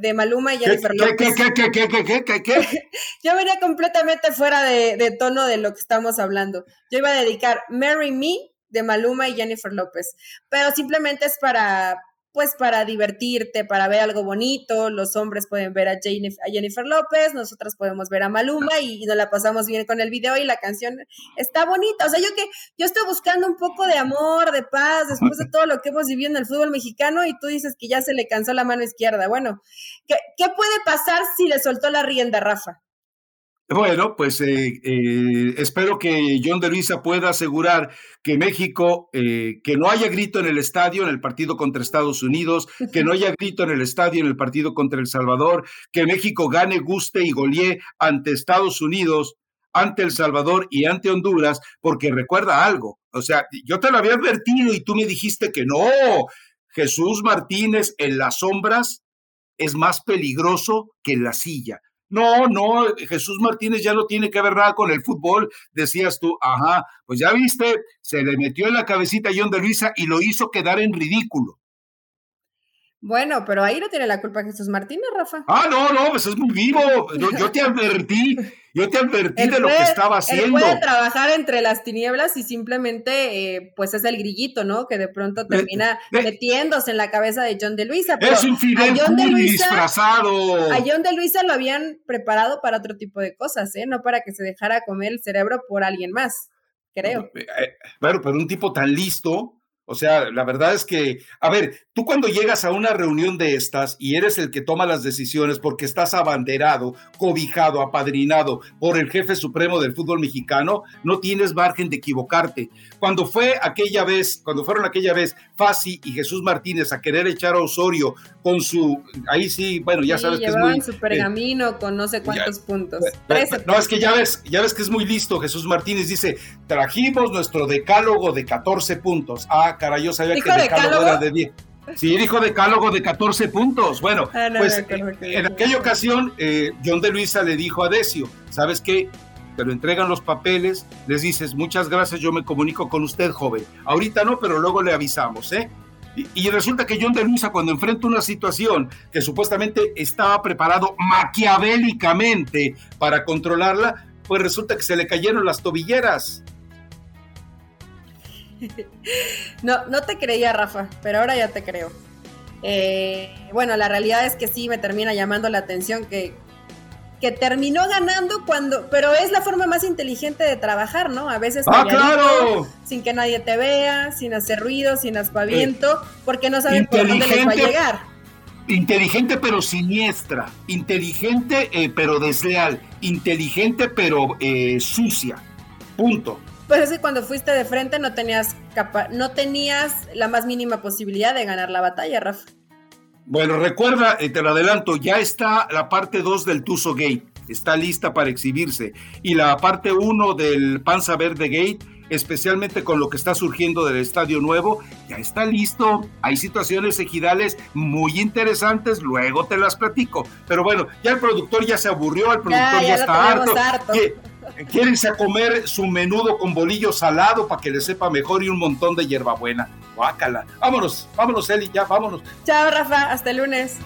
de Maluma y Jennifer López. ¿Qué, qué, qué, qué, qué, qué, Yo venía completamente fuera de, de tono de lo que estamos hablando. Yo iba a dedicar Marry Me de Maluma y Jennifer López, pero simplemente es para, pues para divertirte, para ver algo bonito. Los hombres pueden ver a, Jennifer López, nosotras podemos ver a Maluma y, nos la pasamos bien con el video y la canción está bonita. O sea, yo que yo estoy buscando un poco de amor, de paz, después de todo lo que hemos vivido en el fútbol mexicano y tú dices que ya se le cansó la mano izquierda. Bueno, ¿qué, qué puede pasar si le soltó la rienda, Rafa? Bueno, pues eh, eh, espero que John de Luisa pueda asegurar que México, eh, que no haya grito en el estadio en el partido contra Estados Unidos, que no haya grito en el estadio en el partido contra El Salvador, que México gane, guste y golie ante Estados Unidos, ante El Salvador y ante Honduras, porque recuerda algo, o sea, yo te lo había advertido y tú me dijiste que no, Jesús Martínez en las sombras es más peligroso que en la silla. No, no, Jesús Martínez ya no tiene que ver nada con el fútbol, decías tú, ajá, pues ya viste, se le metió en la cabecita a John de Luisa y lo hizo quedar en ridículo. Bueno, pero ahí no tiene la culpa Jesús Martínez, Rafa. Ah, no, no, pues es muy vivo. Yo, te advertí, yo te advertí de lo que estaba haciendo. Él puede trabajar entre las tinieblas y simplemente, eh, pues es el grillito, ¿no? Que de pronto termina metiéndose en la cabeza de John de Luisa. es un Fidel disfrazado. A John de Luisa lo habían preparado para otro tipo de cosas, ¿eh? No para que se dejara comer el cerebro por alguien más, creo. Eh, bueno, pero un tipo tan listo, o sea, la verdad es que, a ver, tú cuando llegas a una reunión de estas y eres el que toma las decisiones porque estás abanderado, cobijado, apadrinado por el jefe supremo del fútbol mexicano, no tienes margen de equivocarte. Cuando fue aquella vez, cuando fueron aquella vez Fasi y Jesús Martínez a querer echar a Osorio con su, ahí sí, bueno, ya sabes que es muy... su pergamino con no sé cuántos puntos. no, es que ya ves, ya ves que es muy listo. Jesús Martínez dice, trajimos nuestro decálogo de 14 puntos. Ah, caray, yo sabía que el decálogo, era de 10. Sí, dijo decálogo de 14 puntos. Bueno, ah, pues en aquella ocasión, eh, John de Luisa le dijo a Decio, ¿sabes qué? Te lo entregan los papeles, les dices, muchas gracias, yo me comunico con usted, joven. Ahorita no, pero luego le avisamos, ¿eh? Y, resulta que John de Luisa, cuando enfrenta una situación que supuestamente estaba preparado maquiavélicamente para controlarla, pues resulta que se le cayeron las tobilleras. No, no te creía, Rafa, pero ahora ya te creo. Eh, bueno, la realidad es que sí me termina llamando la atención que, que terminó ganando cuando, pero es la forma más inteligente de trabajar, ¿no? A veces ¡Ah, claro! sin que nadie te vea, sin hacer ruido, sin aspaviento, porque no saben por dónde les va a llegar. Inteligente pero siniestra, inteligente eh, pero desleal, inteligente pero eh, sucia. Punto. Pues es que cuando fuiste de frente no tenías, capa no tenías la más mínima posibilidad de ganar la batalla, Rafa. Bueno, recuerda, eh, te lo adelanto, ya está la parte 2 del Tuso Gate, está lista para exhibirse. Y la parte 1 del Panza Verde Gate, especialmente con lo que está surgiendo del Estadio Nuevo, ya está listo. Hay situaciones ejidales muy interesantes, luego te las platico. Pero bueno, ya el productor ya se aburrió, el productor ya, está harto. Quieren a comer su menudo con bolillo salado para que le sepa mejor y un montón de hierbabuena. Guácala. Vámonos, vámonos, Eli, ya, vámonos. Chao, Rafa, hasta el lunes.